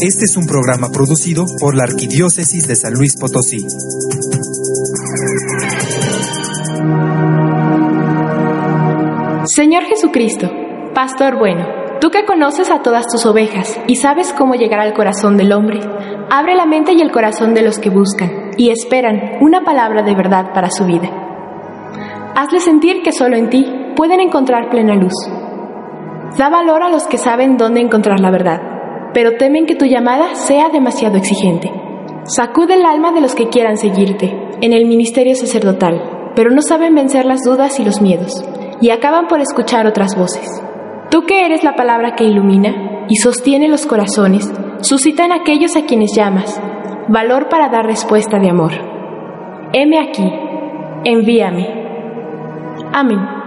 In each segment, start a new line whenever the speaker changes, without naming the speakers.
Este es un programa producido por la Arquidiócesis de San Luis Potosí.
Señor Jesucristo, Pastor bueno, tú que conoces a todas tus ovejas y sabes cómo llegar al corazón del hombre, abre la mente y el corazón de los que buscan y esperan una palabra de verdad para su vida. Hazle sentir que solo en ti pueden encontrar plena luz. Da valor a los que saben dónde encontrar la verdad, pero temen que tu llamada sea demasiado exigente. Sacude el alma de los que quieran seguirte en el ministerio sacerdotal, pero no saben vencer las dudas y los miedos, y acaban por escuchar otras voces. Tú que eres la palabra que ilumina y sostiene los corazones, suscita en aquellos a quienes llamas valor para dar respuesta de amor. Heme aquí, envíame. Amén.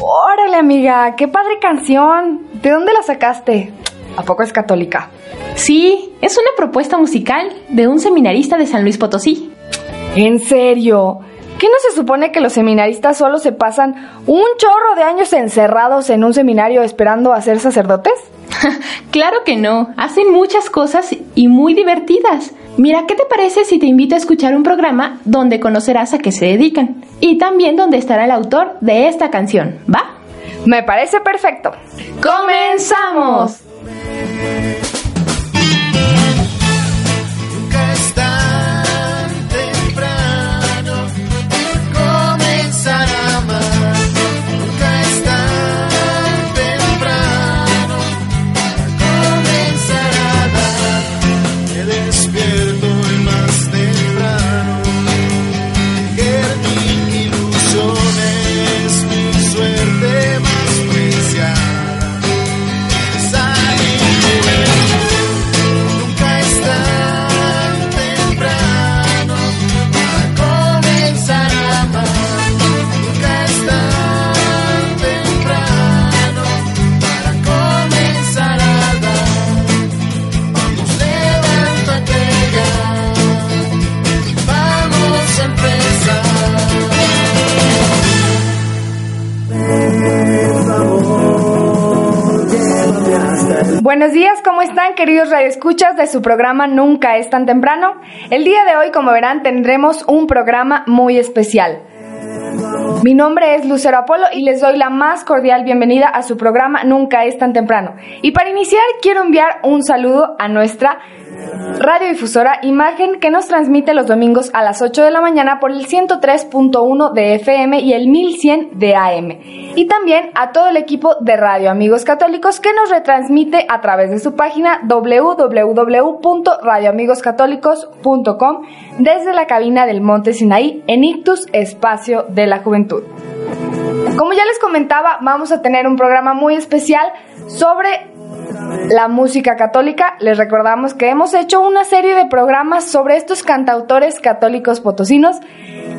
Órale, amiga, qué padre canción. ¿De dónde la sacaste? ¿A poco es católica?
Sí, es una propuesta musical de un seminarista de San Luis Potosí.
¿En serio? ¿Qué no se supone que los seminaristas solo se pasan un chorro de años encerrados en un seminario esperando a ser sacerdotes?
claro que no, hacen muchas cosas y muy divertidas. Mira, ¿qué te parece si te invito a escuchar un programa donde conocerás a qué se dedican? Y también donde estará el autor de esta canción, ¿va?
Me parece perfecto.
¡Comenzamos!
Queridos radioescuchas de su programa Nunca es tan temprano? El día de hoy, como verán, tendremos un programa muy especial. Mi nombre es Lucero Apolo y les doy la más cordial bienvenida a su programa Nunca es tan temprano. Y para iniciar quiero enviar un saludo a nuestra radiodifusora Imagen que nos transmite los domingos a las 8 de la mañana por el 103.1 de FM y el 1100 de AM. Y también a todo el equipo de Radio Amigos Católicos que nos retransmite a través de su página www.radioamigoscatólicos.com desde la cabina del Monte Sinaí en Ictus Espacio de la Juventud. Como ya les comentaba, vamos a tener un programa muy especial sobre la música católica. Les recordamos que hemos hecho una serie de programas sobre estos cantautores católicos potosinos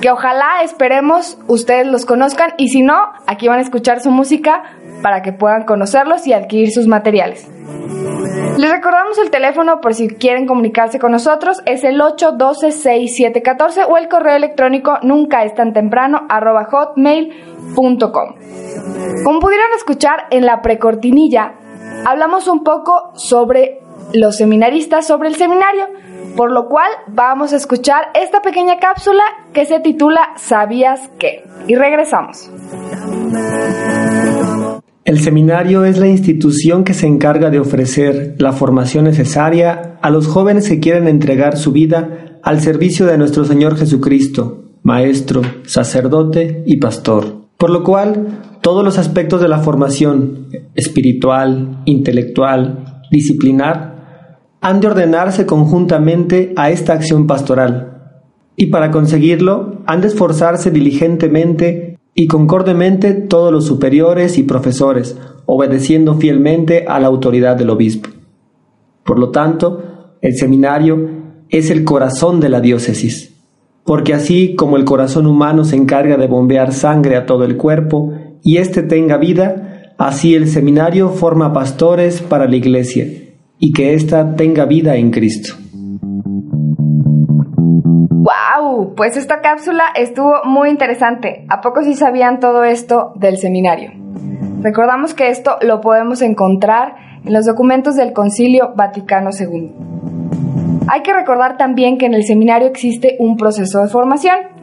que ojalá esperemos ustedes los conozcan y si no, aquí van a escuchar su música para que puedan conocerlos y adquirir sus materiales. Les recordamos el teléfono por si quieren comunicarse con nosotros, es el 812-6714 o el correo electrónico nunca es tan temprano hotmail.com. Como pudieron escuchar en la precortinilla, hablamos un poco sobre los seminaristas, sobre el seminario, por lo cual vamos a escuchar esta pequeña cápsula que se titula ¿Sabías qué? Y regresamos.
El seminario es la institución que se encarga de ofrecer la formación necesaria a los jóvenes que quieren entregar su vida al servicio de nuestro Señor Jesucristo, Maestro, sacerdote y pastor. Por lo cual, todos los aspectos de la formación espiritual, intelectual, disciplinar, han de ordenarse conjuntamente a esta acción pastoral. Y para conseguirlo, han de esforzarse diligentemente y concordemente todos los superiores y profesores, obedeciendo fielmente a la autoridad del obispo. Por lo tanto, el seminario es el corazón de la diócesis, porque así como el corazón humano se encarga de bombear sangre a todo el cuerpo y éste tenga vida, así el seminario forma pastores para la iglesia y que ésta tenga vida en Cristo.
¡Wow! Pues esta cápsula estuvo muy interesante. ¿A poco sí sabían todo esto del seminario? Recordamos que esto lo podemos encontrar en los documentos del Concilio Vaticano II. Hay que recordar también que en el seminario existe un proceso de formación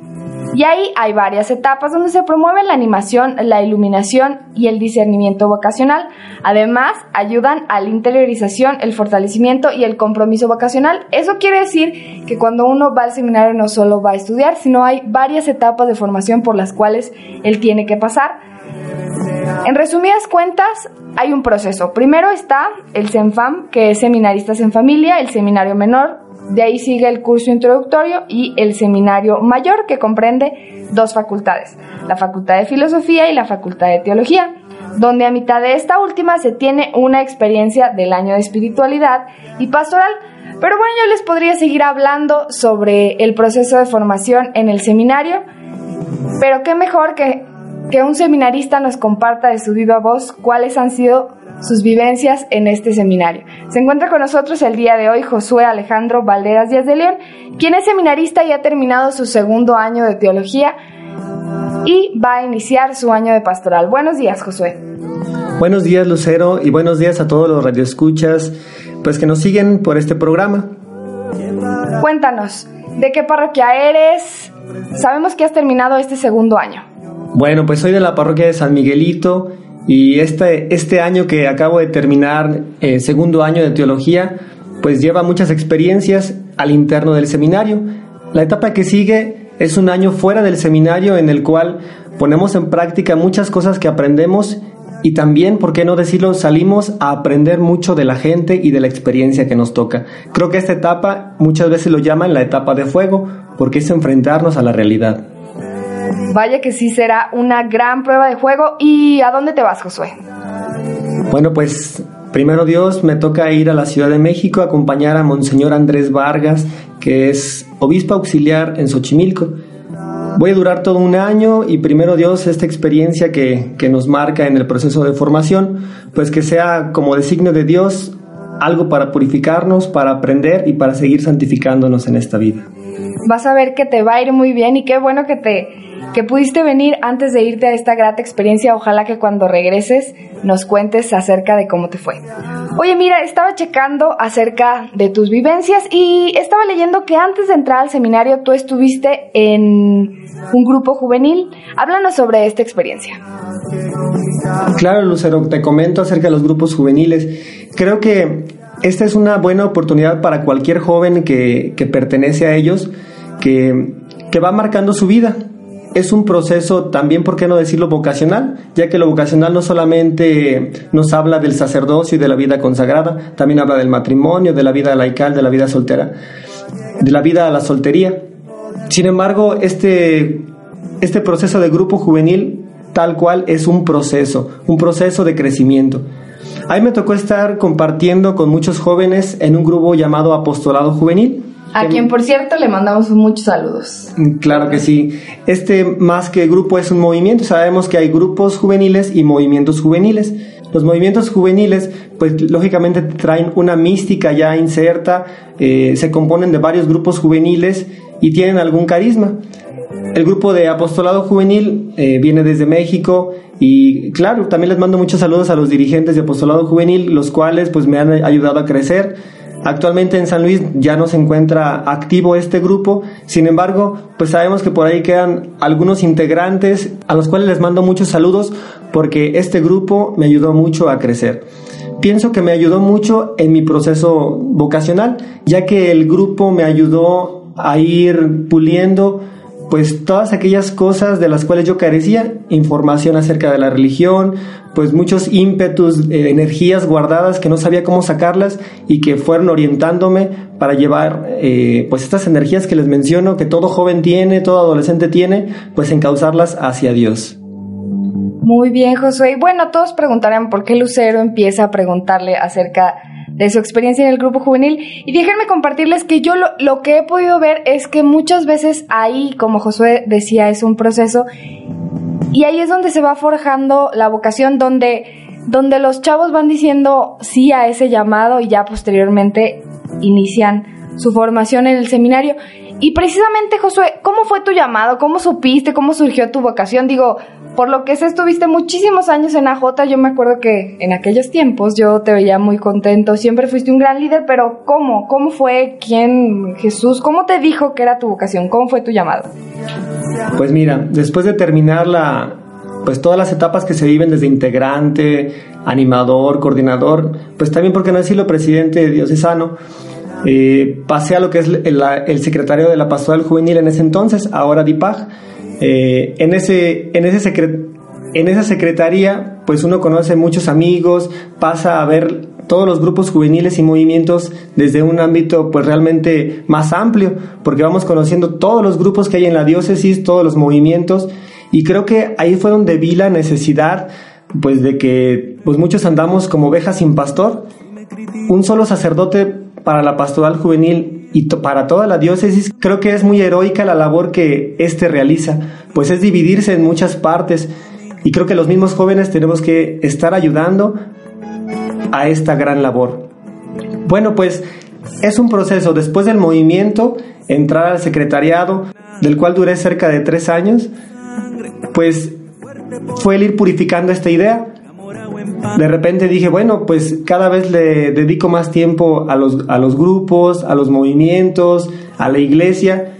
y ahí hay varias etapas donde se promueve la animación, la iluminación y el discernimiento vocacional. Además, ayudan a la interiorización, el fortalecimiento y el compromiso vocacional. Eso quiere decir que cuando uno va al seminario no solo va a estudiar, sino hay varias etapas de formación por las cuales él tiene que pasar. En resumidas cuentas, hay un proceso. Primero está el CENFAM, que es Seminaristas en Familia, el seminario menor. De ahí sigue el curso introductorio y el seminario mayor, que comprende dos facultades, la Facultad de Filosofía y la Facultad de Teología, donde a mitad de esta última se tiene una experiencia del año de espiritualidad y pastoral. Pero bueno, yo les podría seguir hablando sobre el proceso de formación en el seminario, pero qué mejor que que un seminarista nos comparta de su viva voz cuáles han sido sus vivencias en este seminario. Se encuentra con nosotros el día de hoy Josué Alejandro Valderas Díaz de León, quien es seminarista y ha terminado su segundo año de teología y va a iniciar su año de pastoral. Buenos días, Josué.
Buenos días, Lucero, y buenos días a todos los radioescuchas, pues que nos siguen por este programa.
Cuéntanos, ¿de qué parroquia eres? Sabemos que has terminado este segundo año.
Bueno, pues soy de la parroquia de San Miguelito y este, este año que acabo de terminar, eh, segundo año de teología, pues lleva muchas experiencias al interno del seminario. La etapa que sigue es un año fuera del seminario en el cual ponemos en práctica muchas cosas que aprendemos y también, ¿por qué no decirlo?, salimos a aprender mucho de la gente y de la experiencia que nos toca. Creo que esta etapa muchas veces lo llaman la etapa de fuego, porque es enfrentarnos a la realidad.
Vaya que sí será una gran prueba de juego. ¿Y a dónde te vas, Josué?
Bueno, pues primero Dios me toca ir a la Ciudad de México a acompañar a Monseñor Andrés Vargas, que es obispo auxiliar en Xochimilco. Voy a durar todo un año y primero Dios, esta experiencia que, que nos marca en el proceso de formación, pues que sea como designio de Dios algo para purificarnos, para aprender y para seguir santificándonos en esta vida.
Vas a ver que te va a ir muy bien y qué bueno que te que pudiste venir antes de irte a esta grata experiencia. Ojalá que cuando regreses nos cuentes acerca de cómo te fue. Oye, mira, estaba checando acerca de tus vivencias y estaba leyendo que antes de entrar al seminario tú estuviste en un grupo juvenil. Háblanos sobre esta experiencia.
Claro, Lucero, te comento acerca de los grupos juveniles. Creo que esta es una buena oportunidad para cualquier joven que, que pertenece a ellos, que, que va marcando su vida es un proceso también, ¿por qué no decirlo vocacional? Ya que lo vocacional no solamente nos habla del sacerdocio y de la vida consagrada, también habla del matrimonio, de la vida laical, de la vida soltera, de la vida a la soltería. Sin embargo, este, este proceso de grupo juvenil tal cual es un proceso, un proceso de crecimiento. Ahí me tocó estar compartiendo con muchos jóvenes en un grupo llamado Apostolado Juvenil
a quien, por cierto, le mandamos muchos saludos.
Claro que sí. Este, más que grupo, es un movimiento. Sabemos que hay grupos juveniles y movimientos juveniles. Los movimientos juveniles, pues lógicamente traen una mística ya inserta, eh, se componen de varios grupos juveniles y tienen algún carisma. El grupo de apostolado juvenil eh, viene desde México y claro, también les mando muchos saludos a los dirigentes de apostolado juvenil, los cuales pues me han ayudado a crecer Actualmente en San Luis ya no se encuentra activo este grupo, sin embargo, pues sabemos que por ahí quedan algunos integrantes a los cuales les mando muchos saludos porque este grupo me ayudó mucho a crecer. Pienso que me ayudó mucho en mi proceso vocacional, ya que el grupo me ayudó a ir puliendo pues todas aquellas cosas de las cuales yo carecía, información acerca de la religión, pues muchos ímpetus, eh, energías guardadas que no sabía cómo sacarlas y que fueron orientándome para llevar eh, pues estas energías que les menciono, que todo joven tiene, todo adolescente tiene, pues encauzarlas hacia Dios.
Muy bien, Josué. Bueno, todos preguntarán por qué Lucero empieza a preguntarle acerca de su experiencia en el grupo juvenil. Y déjenme compartirles que yo lo, lo, que he podido ver es que muchas veces ahí, como Josué decía, es un proceso. Y ahí es donde se va forjando la vocación, donde, donde los chavos van diciendo sí a ese llamado y ya posteriormente inician su formación en el seminario. Y precisamente, Josué, ¿cómo fue tu llamado? ¿Cómo supiste? ¿Cómo surgió tu vocación? Digo, por lo que sé, estuviste muchísimos años en AJ. Yo me acuerdo que en aquellos tiempos yo te veía muy contento. Siempre fuiste un gran líder, pero ¿cómo? ¿Cómo fue? ¿Quién? Jesús. ¿Cómo te dijo que era tu vocación? ¿Cómo fue tu llamado?
Pues mira, después de terminar la, pues todas las etapas que se viven desde integrante, animador, coordinador, pues también, porque no decirlo, presidente diocesano, eh, pasé a lo que es el, el, secretario de la Pastoral Juvenil en ese entonces, ahora DIPAG. Eh, en, ese, en, ese en esa secretaría, pues uno conoce muchos amigos, pasa a ver todos los grupos juveniles y movimientos desde un ámbito pues realmente más amplio, porque vamos conociendo todos los grupos que hay en la diócesis, todos los movimientos, y creo que ahí fue donde vi la necesidad pues de que pues muchos andamos como ovejas sin pastor. Un solo sacerdote para la pastoral juvenil y para toda la diócesis, creo que es muy heroica la labor que éste realiza, pues es dividirse en muchas partes y creo que los mismos jóvenes tenemos que estar ayudando a esta gran labor. Bueno, pues es un proceso después del movimiento, entrar al secretariado, del cual duré cerca de tres años, pues fue el ir purificando esta idea. De repente dije, bueno, pues cada vez le dedico más tiempo a los, a los grupos, a los movimientos, a la iglesia.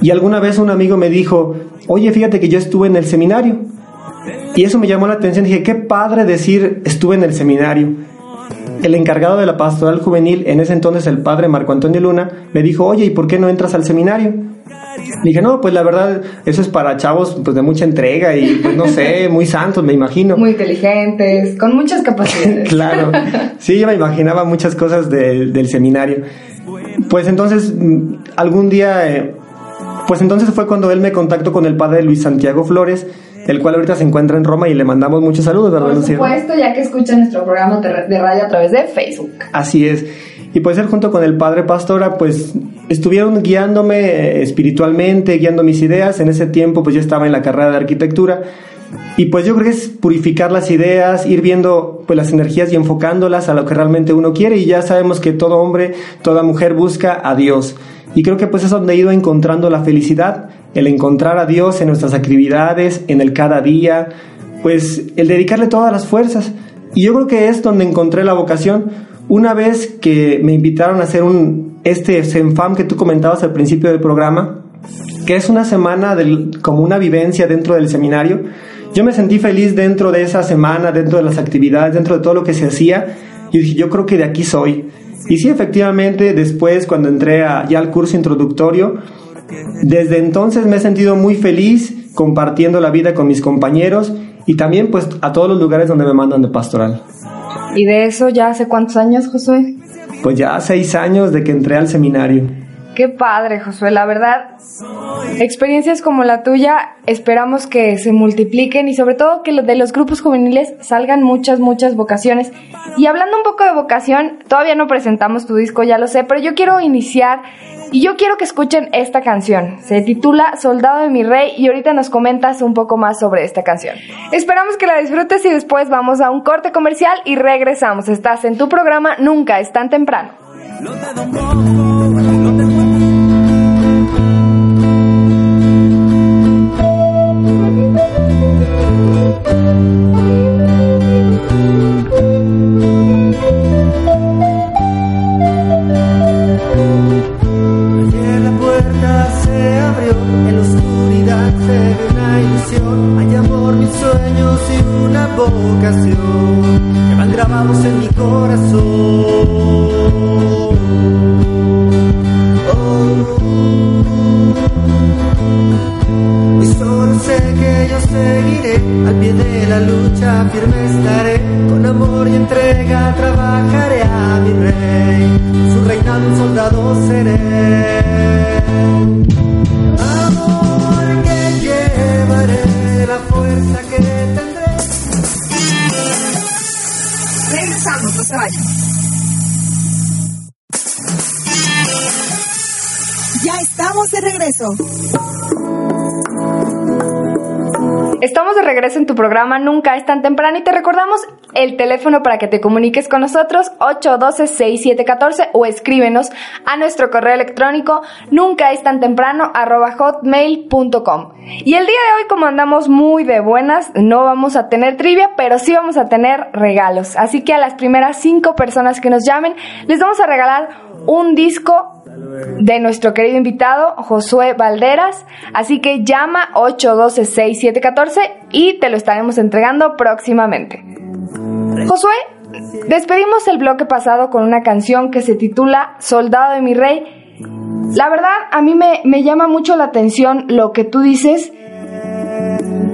Y alguna vez un amigo me dijo, oye, fíjate que yo estuve en el seminario. Y eso me llamó la atención. Dije, qué padre decir estuve en el seminario. El encargado de la pastoral juvenil, en ese entonces el padre Marco Antonio Luna, me dijo, oye, ¿y por qué no entras al seminario? Dije, no, pues la verdad, eso es para chavos pues de mucha entrega y pues no sé, muy santos, me imagino.
Muy inteligentes, con muchas capacidades.
claro, sí, yo me imaginaba muchas cosas del seminario. Pues entonces, mm, algún día, eh, pues entonces fue cuando él me contactó con el padre Luis Santiago Flores, el cual ahorita se encuentra en Roma y le mandamos muchos saludos, ¿verdad?
Por supuesto, ya que escucha nuestro programa de radio a través de Facebook.
Así es. Y pues él junto con el padre Pastora, pues estuvieron guiándome eh, espiritualmente, guiando mis ideas. En ese tiempo pues yo estaba en la carrera de arquitectura. Y pues yo creo que es purificar las ideas, ir viendo pues las energías y enfocándolas a lo que realmente uno quiere. Y ya sabemos que todo hombre, toda mujer busca a Dios. Y creo que pues es donde he ido encontrando la felicidad, el encontrar a Dios en nuestras actividades, en el cada día, pues el dedicarle todas las fuerzas. Y yo creo que es donde encontré la vocación una vez que me invitaron a hacer un, este Senfam que tú comentabas al principio del programa, que es una semana como una vivencia dentro del seminario, yo me sentí feliz dentro de esa semana, dentro de las actividades, dentro de todo lo que se hacía. Y dije, yo creo que de aquí soy. Y sí, efectivamente, después cuando entré ya al curso introductorio, desde entonces me he sentido muy feliz compartiendo la vida con mis compañeros y también pues a todos los lugares donde me mandan de pastoral.
¿Y de eso ya hace cuántos años, Josué?
Pues ya seis años de que entré al seminario.
Qué padre, Josué. La verdad, experiencias como la tuya esperamos que se multipliquen y sobre todo que de los grupos juveniles salgan muchas, muchas vocaciones. Y hablando un poco de vocación, todavía no presentamos tu disco, ya lo sé, pero yo quiero iniciar y yo quiero que escuchen esta canción. Se titula Soldado de mi Rey y ahorita nos comentas un poco más sobre esta canción. Esperamos que la disfrutes y después vamos a un corte comercial y regresamos. Estás en tu programa Nunca es tan temprano.
Que van grabados en mi corazón. Oh. Y solo sé que yo seguiré al pie de la lucha, firme estaré, con amor y entrega trabajaré a mi rey, su reinado un soldado seré.
Ya estamos de regreso.
Estamos de regreso en tu programa Nunca es tan temprano y te recordamos el teléfono para que te comuniques con nosotros 812-6714 o escríbenos a nuestro correo electrónico nunca es tan temprano arroba hotmail.com. Y el día de hoy como andamos muy de buenas, no vamos a tener trivia, pero sí vamos a tener regalos. Así que a las primeras cinco personas que nos llamen les vamos a regalar un disco de nuestro querido invitado Josué Valderas. Así que llama 812-6714 y te lo estaremos entregando próximamente. Josué, despedimos el bloque pasado con una canción que se titula Soldado de mi Rey. La verdad, a mí me, me llama mucho la atención lo que tú dices.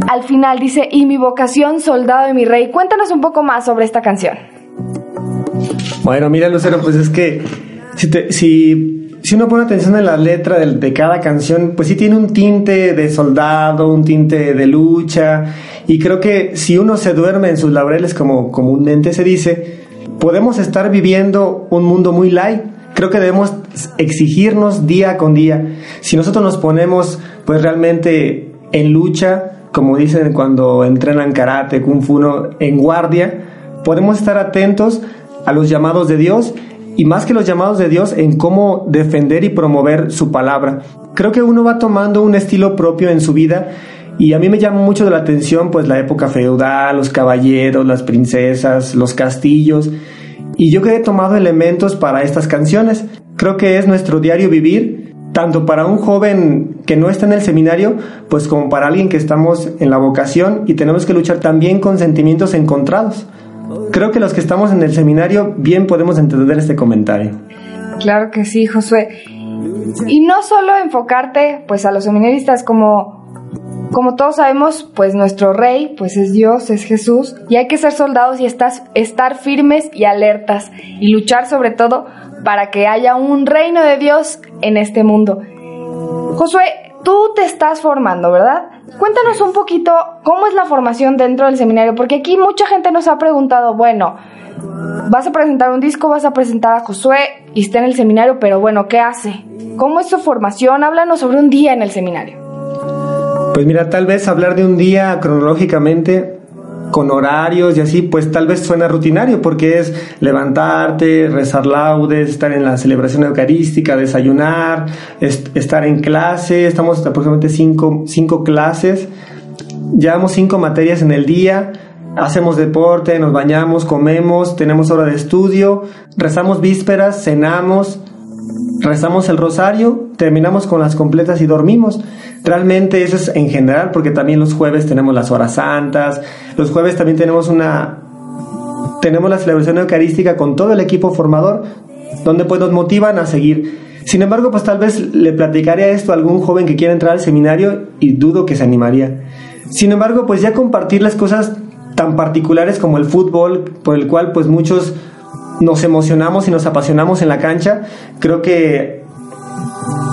Al final dice, y mi vocación, soldado de mi rey. Cuéntanos un poco más sobre esta canción.
Bueno, mira Lucero, pues es que si, si, si uno pone atención en la letra de, cada canción, pues sí tiene un tinte de soldado, un tinte de lucha, y creo que si uno se duerme en sus laureles, como comúnmente se dice, podemos estar viviendo un mundo muy light. Creo que debemos exigirnos día con día. Si nosotros nos ponemos pues realmente en lucha, como dicen cuando entrenan karate, kung fu, en guardia, podemos estar atentos a los llamados de Dios y más que los llamados de Dios en cómo defender y promover su palabra. Creo que uno va tomando un estilo propio en su vida y a mí me llama mucho la atención pues la época feudal, los caballeros, las princesas, los castillos y yo que he tomado elementos para estas canciones. Creo que es nuestro diario vivir, tanto para un joven que no está en el seminario, pues como para alguien que estamos en la vocación y tenemos que luchar también con sentimientos encontrados. Creo que los que estamos en el seminario bien podemos entender este comentario.
Claro que sí, Josué. Y no solo enfocarte pues a los seminaristas como como todos sabemos, pues nuestro rey pues es Dios, es Jesús, y hay que ser soldados y estar, estar firmes y alertas y luchar sobre todo para que haya un reino de Dios en este mundo. Josué, tú te estás formando, ¿verdad? Cuéntanos un poquito cómo es la formación dentro del seminario, porque aquí mucha gente nos ha preguntado, bueno, vas a presentar un disco, vas a presentar a Josué y está en el seminario, pero bueno, ¿qué hace? ¿Cómo es su formación? Háblanos sobre un día en el seminario.
Pues mira, tal vez hablar de un día cronológicamente con horarios y así, pues tal vez suena rutinario porque es levantarte, rezar laudes, estar en la celebración eucarística, desayunar, est estar en clase, estamos aproximadamente cinco, cinco clases, llevamos cinco materias en el día, hacemos deporte, nos bañamos, comemos, tenemos hora de estudio, rezamos vísperas, cenamos, rezamos el rosario, terminamos con las completas y dormimos. Realmente eso es en general, porque también los jueves tenemos las horas santas, los jueves también tenemos una tenemos la celebración eucarística con todo el equipo formador, donde pues nos motivan a seguir. Sin embargo, pues tal vez le platicaría esto a algún joven que quiera entrar al seminario y dudo que se animaría. Sin embargo, pues ya compartir las cosas tan particulares como el fútbol, por el cual pues muchos nos emocionamos y nos apasionamos en la cancha, creo que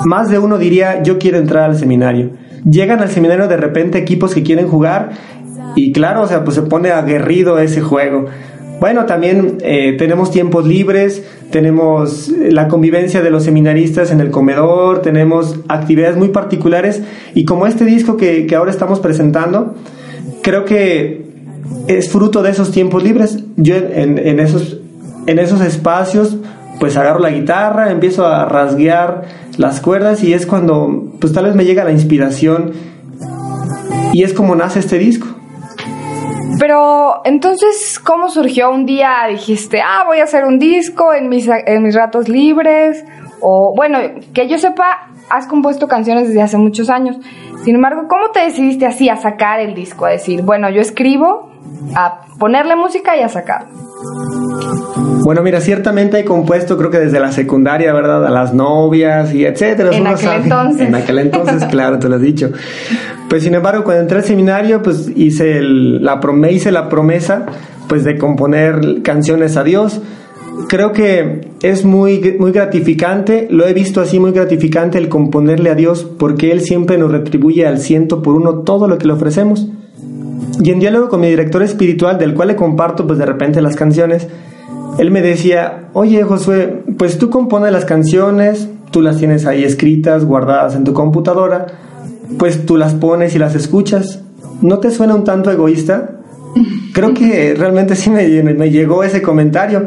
más de uno diría, yo quiero entrar al seminario. Llegan al seminario de repente equipos que quieren jugar y claro, o sea, pues se pone aguerrido ese juego. Bueno, también eh, tenemos tiempos libres, tenemos la convivencia de los seminaristas en el comedor, tenemos actividades muy particulares y como este disco que, que ahora estamos presentando, creo que es fruto de esos tiempos libres. Yo en, en, esos, en esos espacios pues agarro la guitarra, empiezo a rasguear las cuerdas y es cuando pues tal vez me llega la inspiración y es como nace este disco.
Pero entonces, ¿cómo surgió un día? Dijiste, ah, voy a hacer un disco en mis, en mis ratos libres. O bueno, que yo sepa, has compuesto canciones desde hace muchos años. Sin embargo, ¿cómo te decidiste así a sacar el disco? A decir, bueno, yo escribo, a ponerle música y a sacar.
Bueno, mira, ciertamente he compuesto, creo que desde la secundaria, ¿verdad? A las novias y etcétera.
En aquel entonces.
En aquel entonces, claro, te lo has dicho. Pues sin embargo, cuando entré al seminario, pues hice el, la, me hice la promesa, pues de componer canciones a Dios. Creo que es muy, muy gratificante, lo he visto así muy gratificante el componerle a Dios, porque Él siempre nos retribuye al ciento por uno todo lo que le ofrecemos. Y en diálogo con mi director espiritual, del cual le comparto pues de repente las canciones, él me decía, oye Josué, pues tú compones las canciones, tú las tienes ahí escritas, guardadas en tu computadora, pues tú las pones y las escuchas. ¿No te suena un tanto egoísta? Creo que realmente sí me, me llegó ese comentario.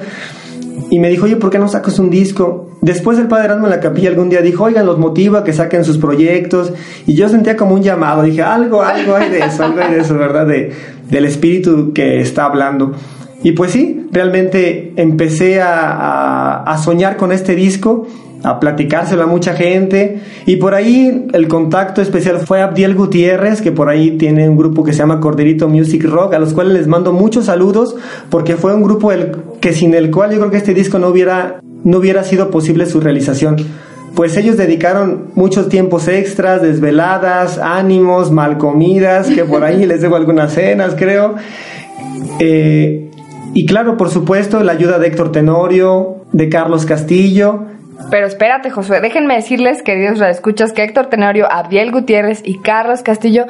Y me dijo, oye, ¿por qué no sacas un disco? Después el padre Erasmo en la capilla algún día dijo, oigan, los motiva a que saquen sus proyectos. Y yo sentía como un llamado. Dije, algo, algo hay de eso, algo hay de eso, ¿verdad? De, del espíritu que está hablando. Y pues sí, realmente empecé a, a soñar con este disco a platicárselo a mucha gente. Y por ahí el contacto especial fue Abdiel Gutiérrez, que por ahí tiene un grupo que se llama Corderito Music Rock, a los cuales les mando muchos saludos, porque fue un grupo el, que sin el cual yo creo que este disco no hubiera, no hubiera sido posible su realización. Pues ellos dedicaron muchos tiempos extras, desveladas, ánimos, mal comidas, que por ahí les debo algunas cenas, creo. Eh, y claro, por supuesto, la ayuda de Héctor Tenorio, de Carlos Castillo,
pero espérate, Josué, déjenme decirles, queridos escuchas, que Héctor Tenorio, Abdiel Gutiérrez y Carlos Castillo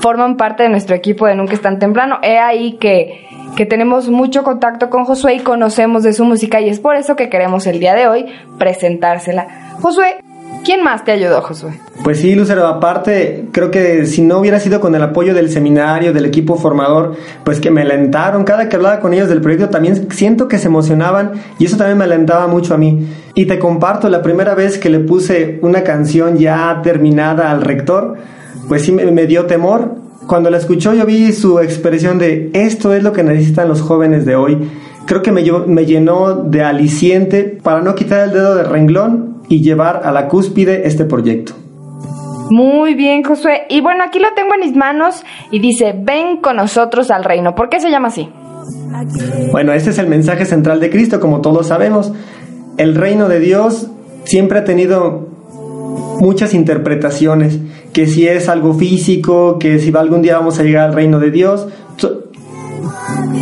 forman parte de nuestro equipo de Nunca es tan temprano. He ahí que, que tenemos mucho contacto con Josué y conocemos de su música y es por eso que queremos el día de hoy presentársela. Josué, ¿Quién más te ayudó, Josué?
Pues sí, Lucero, aparte, creo que si no hubiera sido con el apoyo del seminario, del equipo formador, pues que me alentaron, cada que hablaba con ellos del proyecto también siento que se emocionaban y eso también me alentaba mucho a mí. Y te comparto, la primera vez que le puse una canción ya terminada al rector, pues sí me, dio temor. Cuando la escuchó yo vi su expresión de esto es lo que necesitan los jóvenes de hoy. Creo que me, me llenó de aliciente para no quitar el dedo de renglón y llevar a la cúspide este proyecto.
Muy bien, Josué. Y bueno, aquí lo tengo en mis manos y dice, ven con nosotros al reino. ¿Por qué se llama así?
Bueno, este es el mensaje central de Cristo, como todos sabemos. El reino de Dios siempre ha tenido muchas interpretaciones, que si es algo físico, que si algún día vamos a llegar al reino de Dios,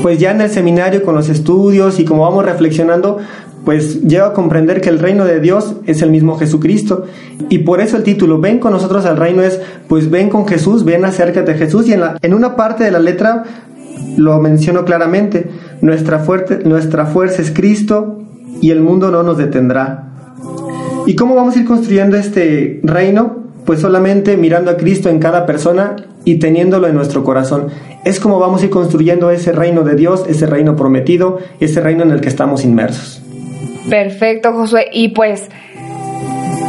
pues ya en el seminario con los estudios y como vamos reflexionando, pues lleva a comprender que el reino de Dios es el mismo Jesucristo. Y por eso el título, ven con nosotros al reino es, pues ven con Jesús, ven acércate de Jesús. Y en, la, en una parte de la letra lo menciono claramente, nuestra, fuerte, nuestra fuerza es Cristo y el mundo no nos detendrá. ¿Y cómo vamos a ir construyendo este reino? Pues solamente mirando a Cristo en cada persona y teniéndolo en nuestro corazón. Es como vamos a ir construyendo ese reino de Dios, ese reino prometido, ese reino en el que estamos inmersos.
Perfecto, Josué. Y pues,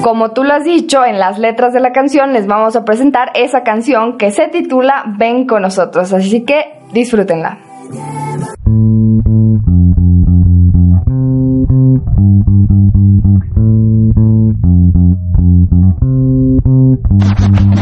como tú lo has dicho, en las letras de la canción les vamos a presentar esa canción que se titula Ven con nosotros. Así que disfrútenla. Thank you.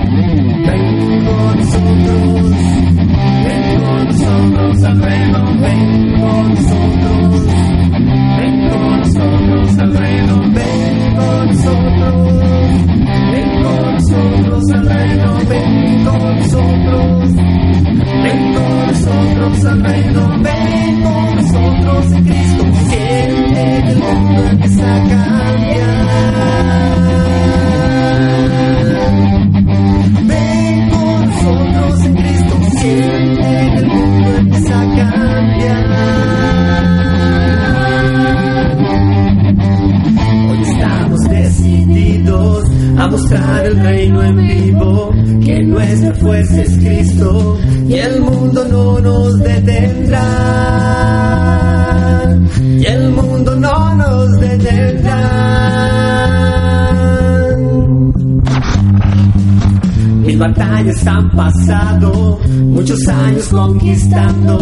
Han pasado, muchos años conquistando,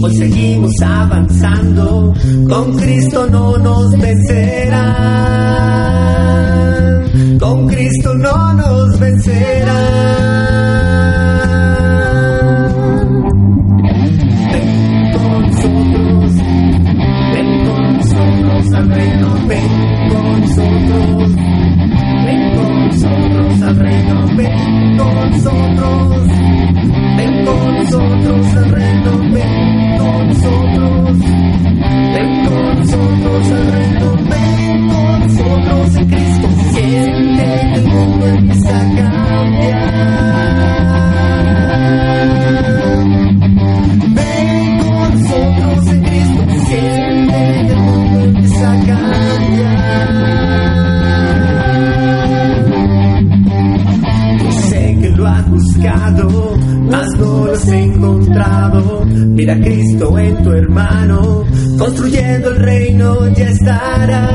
hoy seguimos avanzando, con Cristo no nos vencerán, con Cristo no nos vencerán. Buscado, mas no lo has encontrado. Mira a Cristo en tu hermano, construyendo el reino ya estarás.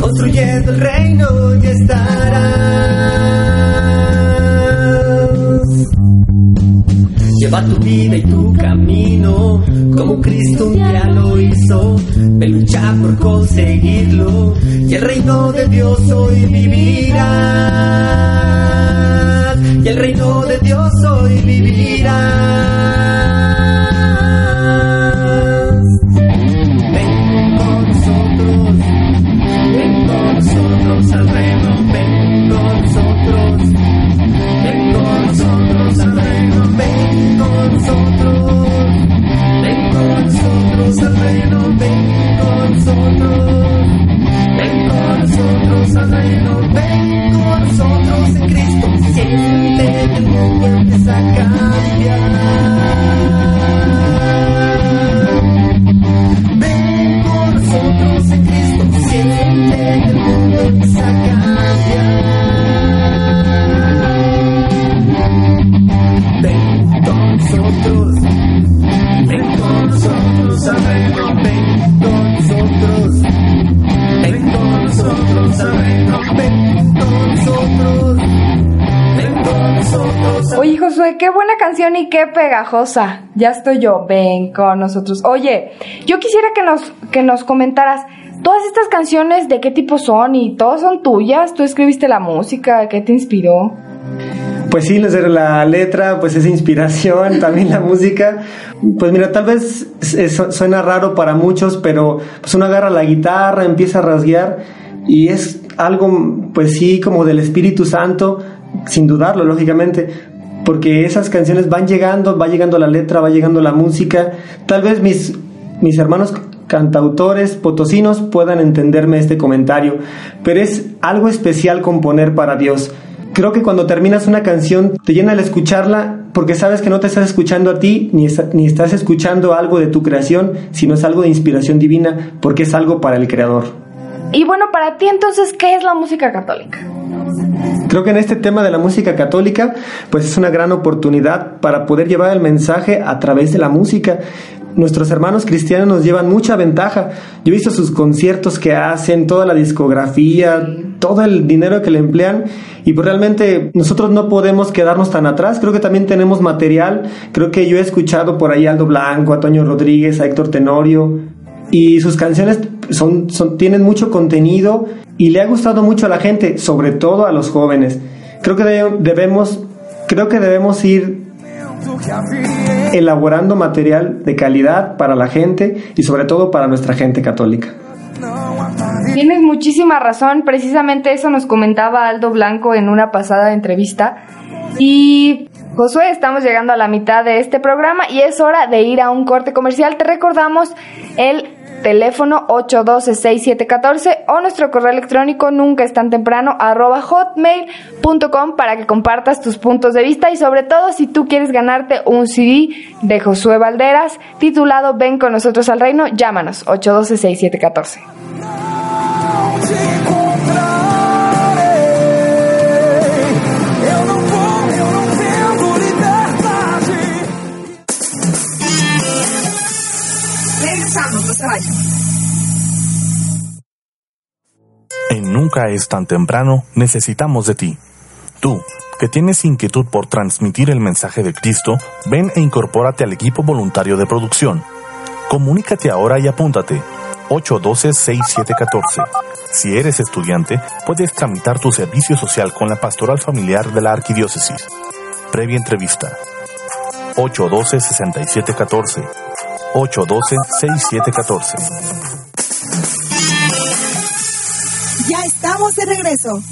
Construyendo el reino ya estarás. Lleva tu vida y tu camino como Cristo un día lo hizo. Me lucha por conseguirlo y el reino de Dios hoy vivirá. Y el reino de Dios hoy vivirá.
Qué pegajosa. Ya estoy yo, ven con nosotros. Oye, yo quisiera que nos, que nos comentaras todas estas canciones de qué tipo son y todas son tuyas. Tú escribiste la música, ¿qué te inspiró?
Pues sí, la letra, pues es inspiración, también la música. Pues mira, tal vez suena raro para muchos, pero pues uno agarra la guitarra, empieza a rasguear y es algo, pues sí, como del Espíritu Santo, sin dudarlo, lógicamente, porque esas canciones van llegando, va llegando la letra, va llegando la música. Tal vez mis, mis hermanos cantautores potosinos puedan entenderme este comentario, pero es algo especial componer para Dios. Creo que cuando terminas una canción te llena el escucharla porque sabes que no te estás escuchando a ti ni, ni estás escuchando algo de tu creación, sino es algo de inspiración divina porque es algo para el Creador.
Y bueno, para ti entonces, ¿qué es la música católica?
Creo que en este tema de la música católica, pues es una gran oportunidad para poder llevar el mensaje a través de la música. Nuestros hermanos cristianos nos llevan mucha ventaja. Yo he visto sus conciertos que hacen, toda la discografía, todo el dinero que le emplean y pues realmente nosotros no podemos quedarnos tan atrás. Creo que también tenemos material. Creo que yo he escuchado por ahí a Aldo Blanco, a Toño Rodríguez, a Héctor Tenorio, y sus canciones son, tienen mucho contenido y le ha gustado mucho a la gente, sobre todo a los jóvenes. Creo que de- debemos, creo que debemos ir elaborando material de calidad para la gente y sobre todo para nuestra gente católica.
Tienes muchísima razón, precisamente eso nos comentaba Aldo Blanco en una pasada entrevista. Y Josué, estamos llegando a la mitad de este programa y es hora de ir a un corte comercial. Te recordamos el teléfono 812-6714 o nuestro correo electrónico nunca es tan temprano arroba hotmail.com para que compartas tus puntos de vista y sobre todo si tú quieres ganarte un CD de Josué Valderas titulado Ven con nosotros al reino, llámanos 812-6714.
En Nunca es tan temprano necesitamos de ti. Tú, que tienes inquietud por transmitir el mensaje de Cristo, ven e incorpórate al equipo voluntario de producción. Comunícate ahora y apúntate. 812-6714. Si eres estudiante, puedes tramitar tu servicio social con la pastoral familiar de la arquidiócesis. Previa entrevista. 812-6714. 812-6714.
Ya estamos de regreso.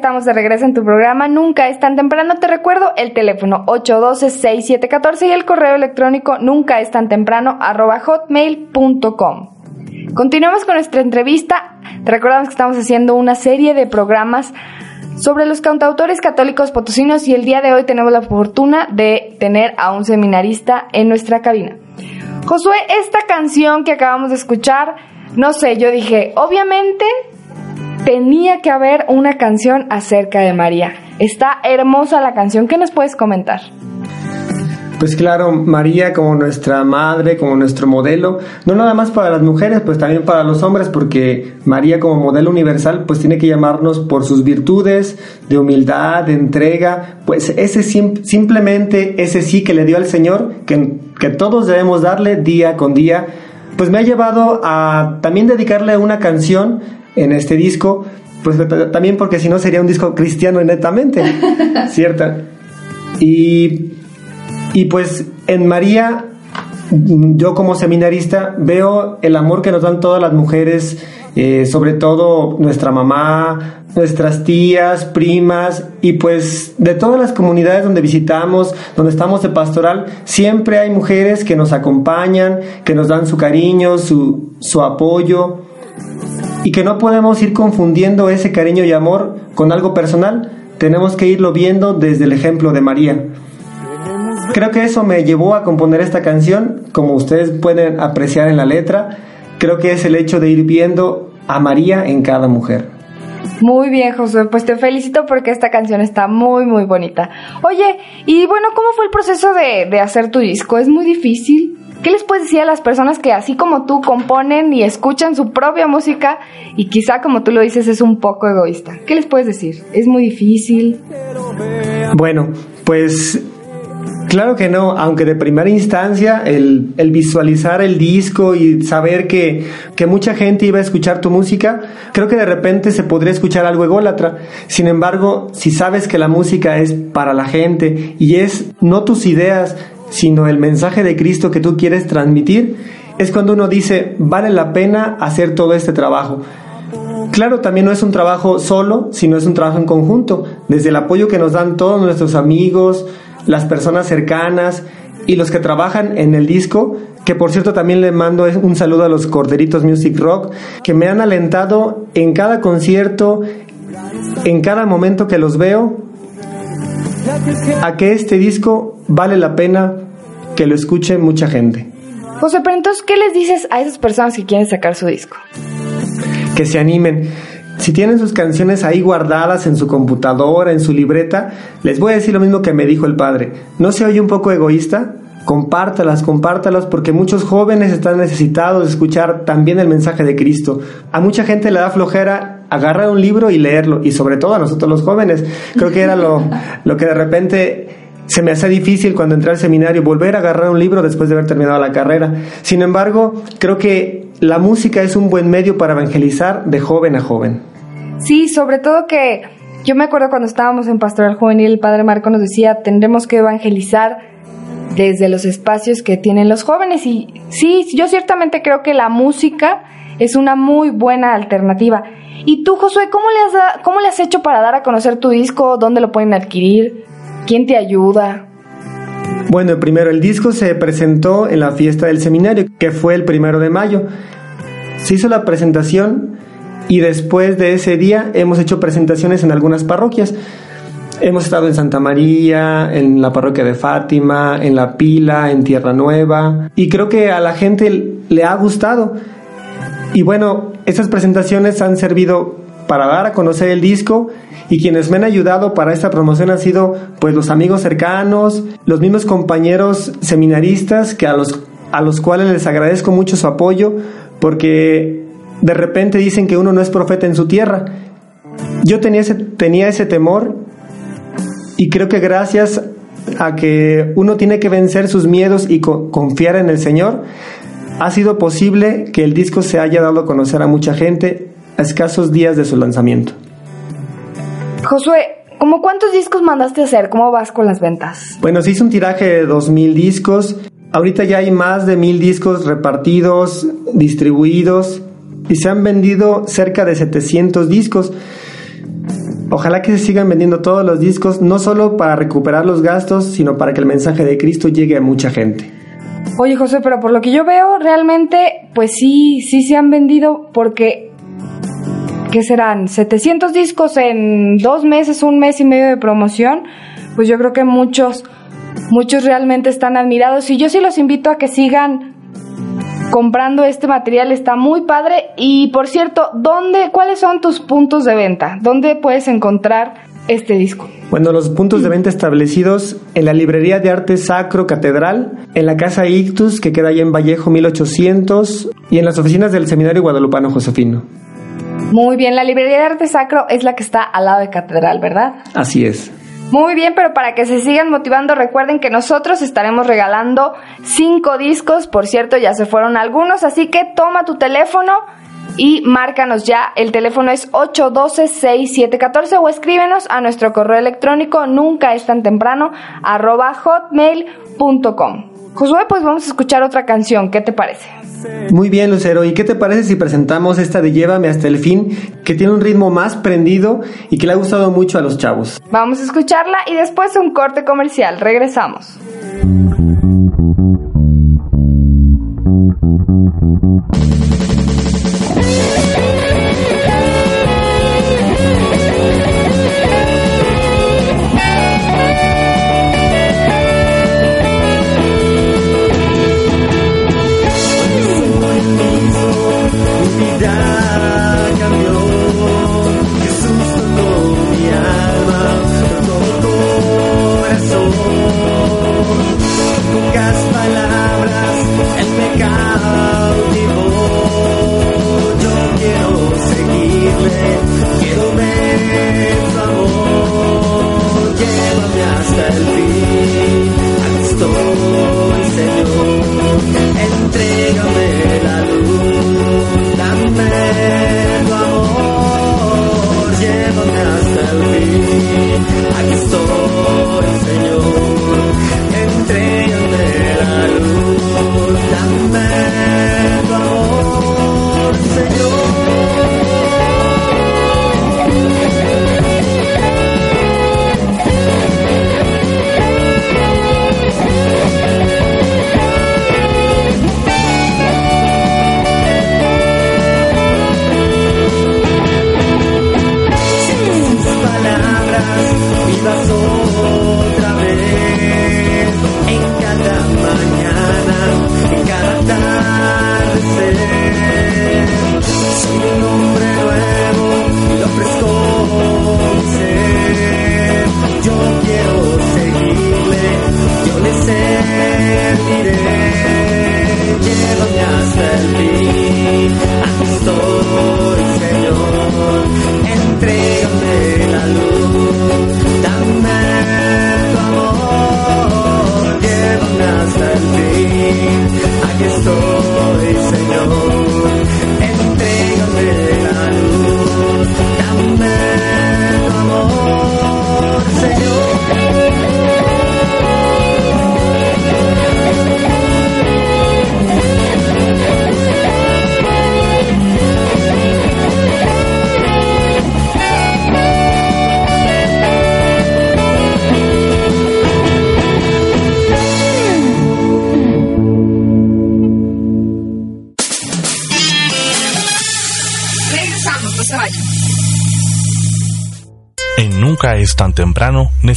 De regreso en tu programa Nunca es tan temprano. Te recuerdo el teléfono 812-6714 y el correo electrónico nunca es tan temprano hotmail.com. Continuamos con nuestra entrevista. Te recordamos que estamos haciendo una serie de programas sobre los cantautores católicos potosinos y el día de hoy tenemos la fortuna de tener a un seminarista en nuestra cabina. Josué, esta canción que acabamos de escuchar, no sé, yo dije, obviamente tenía que haber una canción acerca de María. Está hermosa la canción. ¿Qué nos puedes comentar?
Pues claro, María como nuestra madre, como nuestro modelo, no nada más para las mujeres, pues también para los hombres, porque María como modelo universal, pues tiene que llamarnos por sus virtudes de humildad, de entrega, pues ese simplemente, ese sí que le dio al Señor, que, que todos debemos darle día con día, pues me ha llevado a también dedicarle una canción en este disco, pues también porque si no sería un disco cristiano netamente, ¿cierto? Y, y pues en María, yo como seminarista veo el amor que nos dan todas las mujeres, eh, sobre todo nuestra mamá, nuestras tías, primas y pues de todas las comunidades donde visitamos, donde estamos de pastoral, siempre hay mujeres que nos acompañan, que nos dan su cariño, su, su apoyo y que no podemos ir confundiendo ese cariño y amor con algo personal, tenemos que irlo viendo desde el ejemplo de María. Creo que eso me llevó a componer esta canción, como ustedes pueden apreciar en la letra, creo que es el hecho de ir viendo a María en cada mujer.
Muy bien, Josué, pues te felicito porque esta canción está muy, muy bonita. Oye, y bueno, ¿cómo fue el proceso de, de hacer tu disco? ¿Es muy difícil? ¿Qué les puedes decir a las personas que así como tú componen y escuchan su propia música y quizá como tú lo dices es un poco egoísta? ¿Qué les puedes decir? ¿Es muy difícil?
Bueno, pues Claro que no, aunque de primera instancia el, el visualizar el disco y saber que, que, mucha gente iba a escuchar tu música, creo que de repente se podría escuchar algo ególatra. Sin embargo, si sabes que la música es para la gente y es no tus ideas, sino el mensaje de Cristo que tú quieres transmitir, es cuando uno dice, vale la pena hacer todo este trabajo. Claro, también no es un trabajo solo, sino es un trabajo en conjunto, desde el apoyo que nos dan todos nuestros amigos, las personas cercanas y los que trabajan en el disco, que por cierto también le mando un saludo a los Corderitos Music Rock, que me han alentado en cada concierto, en cada momento que los veo, a que este disco vale la pena que lo escuche mucha gente.
José, pero entonces, ¿qué les dices a esas personas que quieren sacar su disco?
Que se animen si tienen sus canciones ahí guardadas en su computadora, en su libreta, les voy a decir lo mismo que me dijo el padre. ¿No se oye un poco egoísta? Compártalas, compártalas, porque muchos jóvenes están necesitados de escuchar también el mensaje de Cristo. A mucha gente le da flojera agarrar un libro y leerlo, y sobre todo a nosotros los jóvenes. Creo que era lo, lo que de repente se me hace difícil cuando entré al seminario volver a agarrar un libro después de haber terminado la carrera. Sin embargo, creo que la música es un buen medio para evangelizar de joven a joven.
Sí, sobre todo que yo me acuerdo cuando estábamos en Pastoral Juvenil, el Padre Marco nos decía, tendremos que evangelizar desde los espacios que tienen los jóvenes. Y sí, yo ciertamente creo que la música es una muy buena alternativa. Y tú, Josué, ¿cómo le has, cómo le has hecho para dar a conocer tu disco? ¿Dónde lo pueden adquirir? ¿Quién te ayuda?
Bueno, primero el disco se presentó en la fiesta del seminario, que fue el primero de mayo. Se hizo la presentación y después de ese día hemos hecho presentaciones en algunas parroquias. Hemos estado en Santa María, en la parroquia de Fátima, en La Pila, en Tierra Nueva y creo que a la gente le ha gustado. Y bueno, esas presentaciones han servido para dar a conocer el disco y quienes me han ayudado para esta promoción han sido pues los amigos cercanos, los mismos compañeros seminaristas que a los a los cuales les agradezco mucho su apoyo porque de repente dicen que uno no es profeta en su tierra. Yo tenía ese, tenía ese temor y creo que gracias a que uno tiene que vencer sus miedos y confiar en el Señor, ha sido posible que el disco se haya dado a conocer a mucha gente a escasos días de su lanzamiento.
Josué, ¿cómo cuántos discos mandaste a hacer? ¿Cómo vas con las ventas?
Bueno, se hizo un tiraje de 2.000 discos. Ahorita ya hay más de 1.000 discos repartidos, distribuidos y se han vendido cerca de 700 discos. Ojalá que se sigan vendiendo todos los discos, no solo para recuperar los gastos, sino para que el mensaje de Cristo llegue a mucha gente.
Oye José, pero por lo que yo veo, realmente, pues sí, sí se han vendido porque, ¿qué serán? 700 discos en dos meses, un mes y medio de promoción, pues yo creo que muchos, muchos realmente están admirados y yo sí los invito a que sigan comprando este material está muy padre y por cierto, ¿dónde cuáles son tus puntos de venta? ¿Dónde puedes encontrar este disco?
Bueno, los puntos de venta establecidos en la librería de arte sacro catedral, en la casa Ictus que queda ahí en Vallejo 1800 y en las oficinas del Seminario Guadalupano Josefino.
Muy bien, la librería de arte sacro es la que está al lado de catedral, ¿verdad?
Así es.
Muy bien, pero para que se sigan motivando, recuerden que nosotros estaremos regalando cinco discos. Por cierto, ya se fueron algunos, así que toma tu teléfono y márcanos ya. El teléfono es 812-6714 o escríbenos a nuestro correo electrónico nunca es tan temprano arroba hotmail.com. Josué, pues vamos a escuchar otra canción. ¿Qué te parece?
Muy bien, Lucero. ¿Y qué te parece si presentamos esta de Llévame hasta el fin, que tiene un ritmo más prendido y que le ha gustado mucho a los chavos?
Vamos a escucharla y después un corte comercial. Regresamos.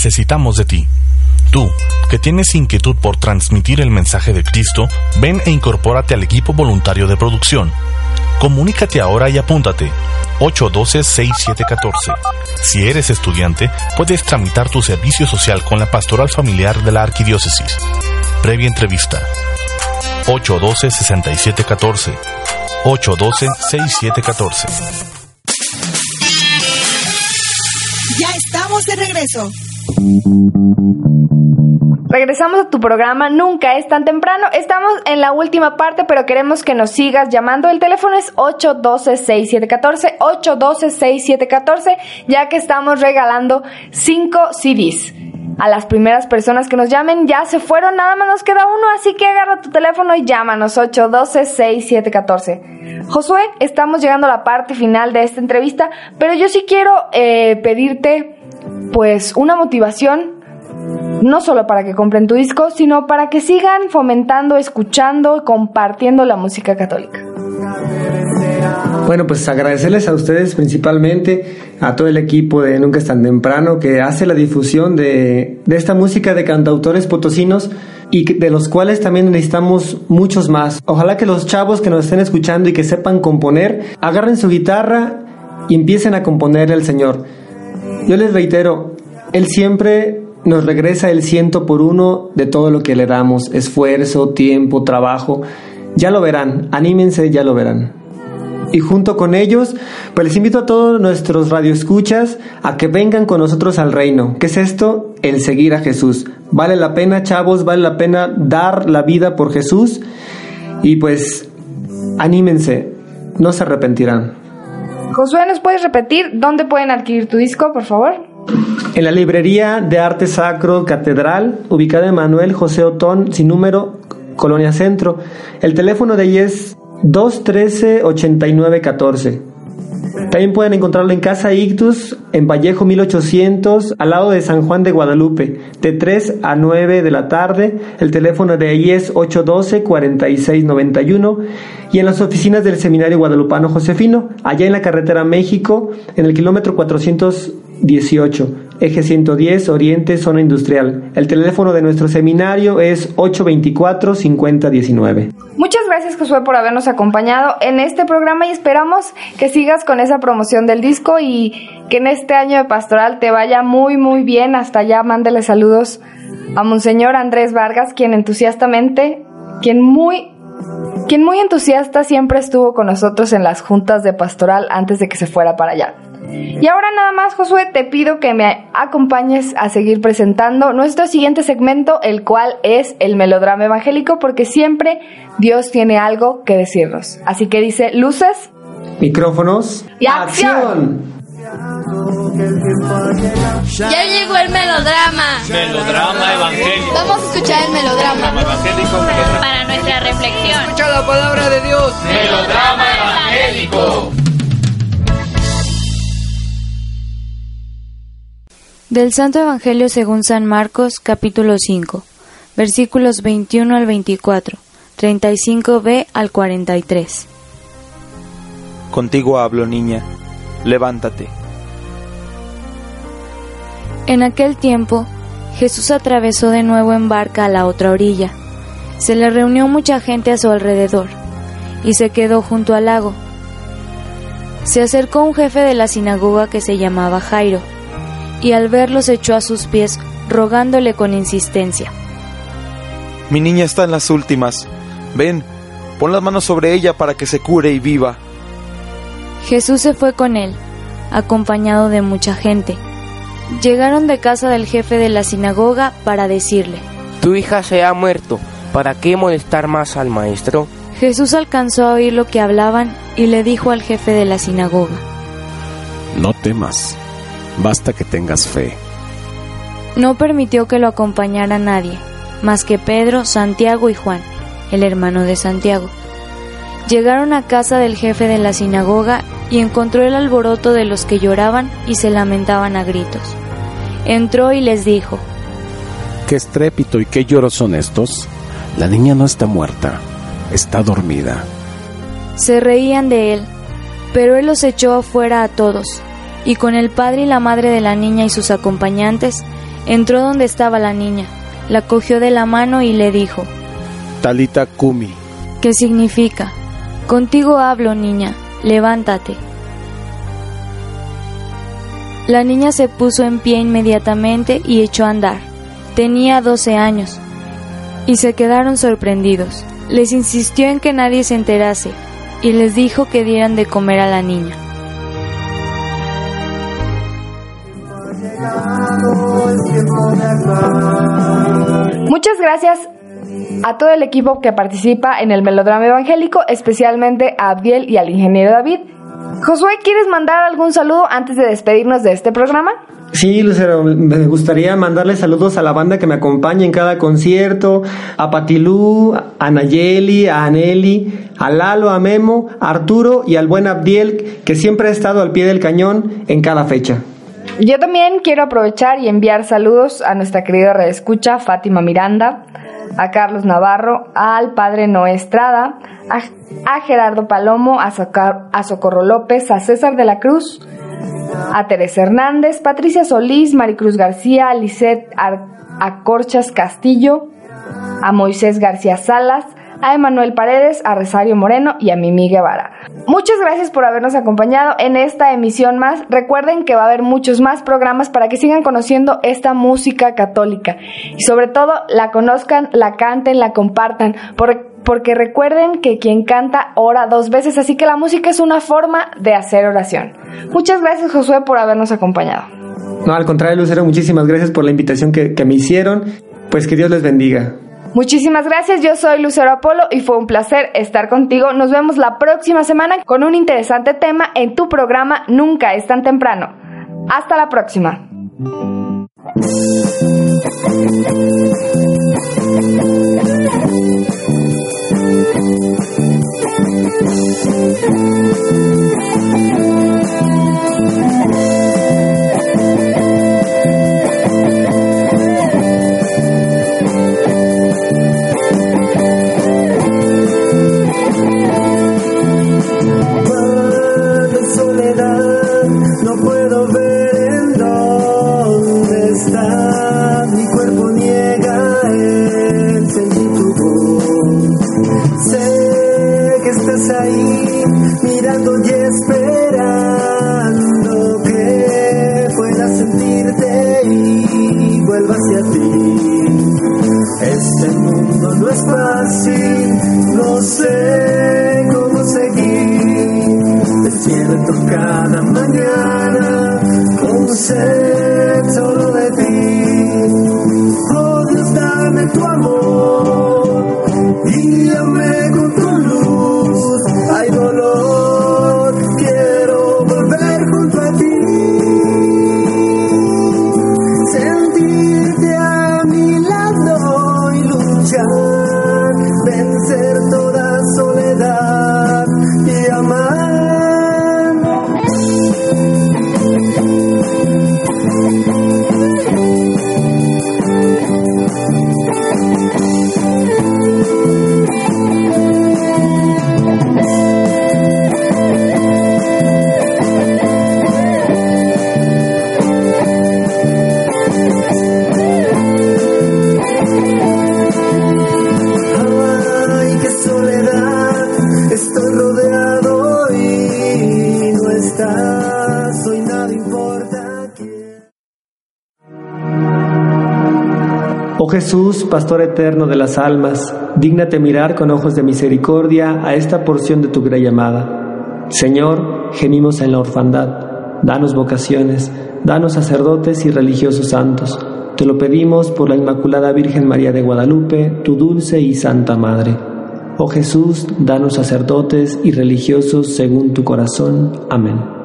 Necesitamos de ti. Tú, que tienes inquietud por transmitir el mensaje de Cristo, ven e incorpórate al equipo voluntario de producción. Comunícate ahora y apúntate. 812-6714. Si eres estudiante, puedes tramitar tu servicio social con la Pastoral Familiar de la Arquidiócesis. Previa entrevista. 812-6714. 812-6714.
Ya estamos de regreso.
Regresamos a tu programa Nunca es tan temprano. Estamos en la última parte, pero queremos que nos sigas llamando. El teléfono es 812-6714, 812-6714, ya que estamos regalando 5 CDs. A las primeras personas que nos llamen ya se fueron, nada más nos queda uno, así que agarra tu teléfono y llámanos 812-6714. Josué, estamos llegando a la parte final de esta entrevista, pero yo sí quiero eh, pedirte pues una motivación no solo para que compren tu disco, sino para que sigan fomentando, escuchando y compartiendo la música católica.
Bueno, pues agradecerles a ustedes principalmente, a todo el equipo de Nunca es tan temprano que hace la difusión de, esta música de cantautores potosinos y de los cuales también necesitamos muchos más. Ojalá que los chavos que nos estén escuchando y que sepan componer, agarren su guitarra y empiecen a componer el Señor. Yo les reitero, Él siempre nos regresa el ciento por uno de todo lo que le damos, esfuerzo, tiempo, trabajo. Ya lo verán, anímense, ya lo verán. Y junto con ellos, pues les invito a todos nuestros radioescuchas a que vengan con nosotros al reino. ¿Qué es esto? El seguir a Jesús. Vale la pena, chavos, vale la pena dar la vida por Jesús. Y pues, anímense, no se arrepentirán.
Josué, ¿nos puedes repetir dónde pueden adquirir tu disco, por favor?
En la librería de arte sacro Catedral, ubicada en Manuel José Otón, sin número, Colonia Centro. El teléfono de ahí es 213-8914. También pueden encontrarlo en Casa Ictus, en Vallejo 1800, al lado de San Juan de Guadalupe, de 3 a 9 de la tarde. El teléfono de ahí es 812-4691. Y en las oficinas del Seminario Guadalupano Josefino, allá en la carretera México, en el kilómetro 418, eje 110, Oriente, zona industrial. El teléfono de nuestro seminario es 824-5019.
Muchas gracias Josué por habernos acompañado en este programa y esperamos que sigas con esa promoción del disco y que en este año de pastoral te vaya muy muy bien. Hasta allá mándele saludos a Monseñor Andrés Vargas, quien entusiastamente, quien muy quien muy entusiasta siempre estuvo con nosotros en las juntas de pastoral antes de que se fuera para allá. Y ahora nada más, Josué, te pido que me acompañes a seguir presentando nuestro siguiente segmento, el cual es el melodrama evangélico, porque siempre Dios tiene algo que decirnos. Así que dice, luces.
Micrófonos.
Y acción.
Ya llegó el melodrama.
Melodrama evangélico.
Vamos a escuchar el melodrama.
evangélico.
Para nuestra reflexión.
Escucha la palabra de Dios. Melodrama evangélico.
Del Santo Evangelio según San Marcos, capítulo 5, versículos 21 al 24, 35b al 43.
Contigo hablo, niña. Levántate.
En aquel tiempo, Jesús atravesó de nuevo en barca a la otra orilla. Se le reunió mucha gente a su alrededor y se quedó junto al lago. Se acercó un jefe de la sinagoga que se llamaba Jairo y al verlo se echó a sus pies rogándole con insistencia.
Mi niña está en las últimas. Ven, pon las manos sobre ella para que se cure y viva.
Jesús se fue con él, acompañado de mucha gente. Llegaron de casa del jefe de la sinagoga para decirle,
Tu hija se ha muerto, ¿para qué molestar más al maestro?
Jesús alcanzó a oír lo que hablaban y le dijo al jefe de la sinagoga,
No temas, basta que tengas fe.
No permitió que lo acompañara nadie, más que Pedro, Santiago y Juan, el hermano de Santiago. Llegaron a casa del jefe de la sinagoga y encontró el alboroto de los que lloraban y se lamentaban a gritos. Entró y les dijo,
¿Qué estrépito y qué lloros son estos? La niña no está muerta, está dormida.
Se reían de él, pero él los echó afuera a todos y con el padre y la madre de la niña y sus acompañantes, entró donde estaba la niña, la cogió de la mano y le dijo,
Talita Kumi,
¿qué significa? Contigo hablo, niña, levántate. La niña se puso en pie inmediatamente y echó a andar. Tenía 12 años. Y se quedaron sorprendidos. Les insistió en que nadie se enterase y les dijo que dieran de comer a la niña.
Muchas gracias a todo el equipo que participa en el melodrama evangélico, especialmente a Abdiel y al ingeniero David. Josué, ¿quieres mandar algún saludo antes de despedirnos de este programa?
Sí, Lucero, me gustaría mandarle saludos a la banda que me acompaña en cada concierto, a Patilú, a Nayeli, a Aneli, a Lalo, a Memo, a Arturo y al buen Abdiel, que siempre ha estado al pie del cañón en cada fecha.
Yo también quiero aprovechar y enviar saludos a nuestra querida reescucha Fátima Miranda, a Carlos Navarro, al padre Noé Estrada, a, Gerardo Palomo, a, a Socorro López, a César de la Cruz, a Teresa Hernández, Patricia Solís, Maricruz García, a Lisette Acorchas Castillo, a Moisés García Salas, a Emanuel Paredes, a Rosario Moreno y a Mimi Guevara. Muchas gracias por habernos acompañado en esta emisión más. Recuerden que va a haber muchos más programas para que sigan conociendo esta música católica y sobre todo la conozcan, la canten, la compartan, porque recuerden que quien canta ora dos veces, así que la música es una forma de hacer oración. Muchas gracias Josué por habernos acompañado.
No, al contrario Lucero, muchísimas gracias por la invitación que me hicieron. Pues que Dios les bendiga.
Muchísimas gracias, yo soy Lucero Apolo y fue un placer estar contigo. Nos vemos la próxima semana con un interesante tema en tu programa Nunca es tan temprano. Hasta la próxima.
Jesús, Pastor eterno de las almas, dígnate mirar con ojos de misericordia a esta porción de tu gran llamada. Señor, gemimos en la orfandad, danos vocaciones, danos sacerdotes y religiosos santos. Te lo pedimos por la Inmaculada Virgen María de Guadalupe, tu dulce y santa Madre. Oh Jesús, danos sacerdotes y religiosos según tu corazón. Amén.